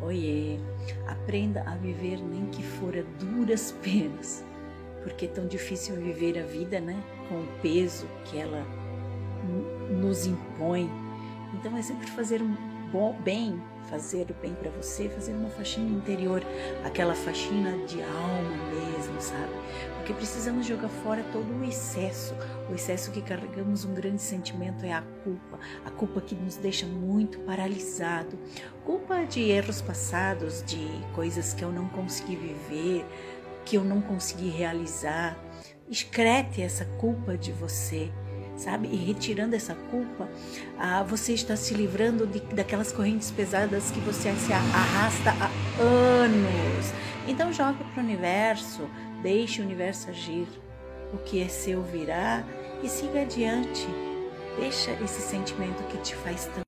Oiê, aprenda a viver nem que fora duras penas, porque é tão difícil viver a vida, né? Com o peso que ela nos impõe. Então é sempre fazer um bom bem, fazer o bem para você, fazer uma faxina interior, aquela faxina de alma mesmo, sabe? Porque precisamos jogar fora todo o excesso, o excesso que carregamos um grande sentimento é a culpa, a culpa que nos deixa muito paralisado, culpa de erros passados, de coisas que eu não consegui viver, que eu não consegui realizar. Excrete essa culpa de você sabe? E retirando essa culpa, ah, você está se livrando de, daquelas correntes pesadas que você se arrasta há anos. Então joga para o universo, deixe o universo agir. O que é seu virá e siga adiante. Deixa esse sentimento que te faz tão